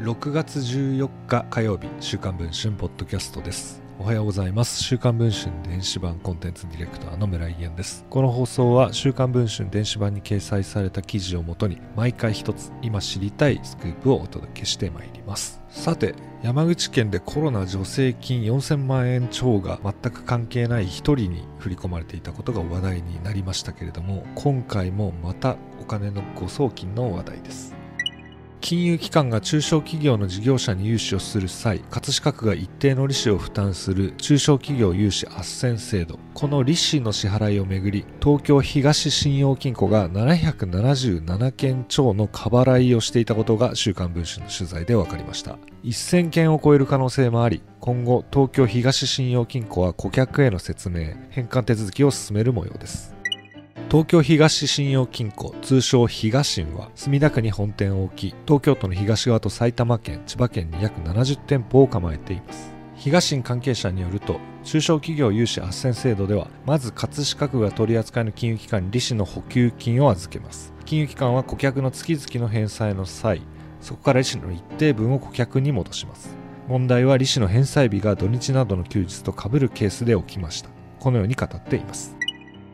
6月14日火曜日週刊文春ポッドキャストです。おはようございます。週刊文春電子版コンテンツディレクターの村井源です。この放送は週刊文春電子版に掲載された記事をもとに毎回一つ今知りたいスクープをお届けしてまいります。さて山口県でコロナ助成金4000万円超が全く関係ない1人に振り込まれていたことが話題になりましたけれども今回もまたお金の誤送金の話題です。金融機関が中小企業の事業者に融資をする際葛飾区が一定の利子を負担する中小企業融資斡旋制度。この利子の支払いをめぐり東京東信用金庫が777件超の過払いをしていたことが週刊文春の取材で分かりました。1000件を超える可能性もあり今後東京東信用金庫は顧客への説明返還手続きを進める模様です。東京東信用金庫通称東信は墨田区に本店を置き東京都の東側と埼玉県千葉県に約70店舗を構えています。東信関係者によると中小企業融資斡旋制度ではまず葛飾区が取り扱いの金融機関に利子の補給金を預けます。金融機関は顧客の月々の返済の際そこから利子の一定分を顧客に戻します。問題は利子の返済日が土日などの休日と被るケースで起きました。このように語っています。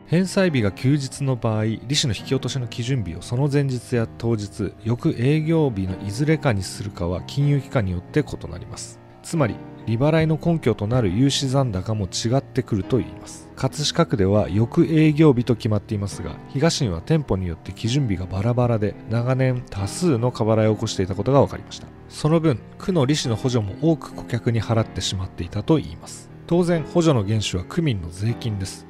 返済日が休日の場合利子の引き落としの基準日をその前日や当日翌営業日のいずれかにするかは金融機関によって異なります。つまり利払いの根拠となる融資残高も違ってくるといいます。葛飾区では翌営業日と決まっていますが東信は店舗によって基準日がバラバラで長年多数の過払いを起こしていたことが分かりました。その分区の利子の補助も多く顧客に払ってしまっていたといいます。当然補助の原資は区民の税金です。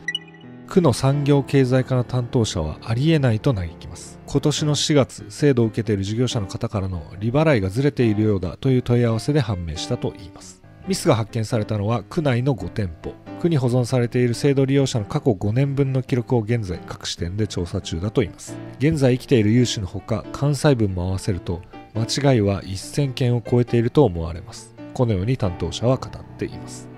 区の産業経済課の担当者はありえないと嘆きます。今年の4月制度を受けている事業者の方からの利払いがずれているようだという問い合わせで判明したといいます。ミスが発見されたのは区内の5店舗。区に保存されている制度利用者の過去5年分の記録を現在各支店で調査中だといいます。現在生きている有志のほか関西分も合わせると間違いは1000件を超えていると思われます。このように担当者は語っています。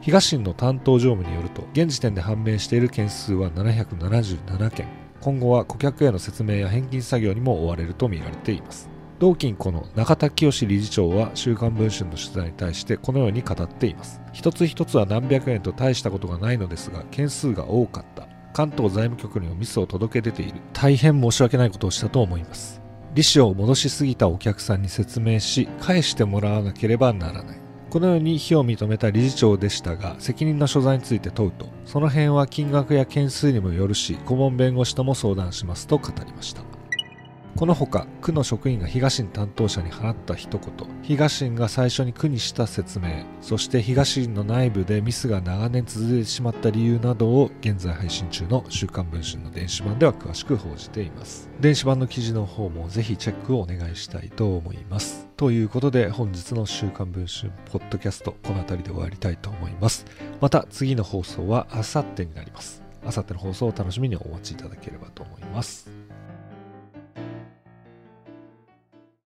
東信の担当常務によると現時点で判明している件数は777件。今後は顧客への説明や返金作業にも追われるとみられています。同金庫の中田清理事長は週刊文春の取材に対してこのように語っています。一つ一つは何百円と大したことがないのですが件数が多かった。関東財務局にもミスを届け出ている。大変申し訳ないことをしたと思います。利子を戻しすぎたお客さんに説明し返してもらわなければならない。このように非を認めた理事長でしたが責任の所在について問うとその辺は金額や件数にもよるし顧問弁護士とも相談しますと語りました。このほか区の職員が東信担当者に放った一言東信が最初に区にした説明そして東信の内部でミスが長年続いてしまった理由などを現在配信中の週刊文春の電子版では詳しく報じています。電子版の記事の方もぜひチェックをお願いしたいと思います。ということで本日の週刊文春ポッドキャストこの辺りで終わりたいと思います。また次の放送はあさってになります。あさっての放送を楽しみにお待ちいただければと思います。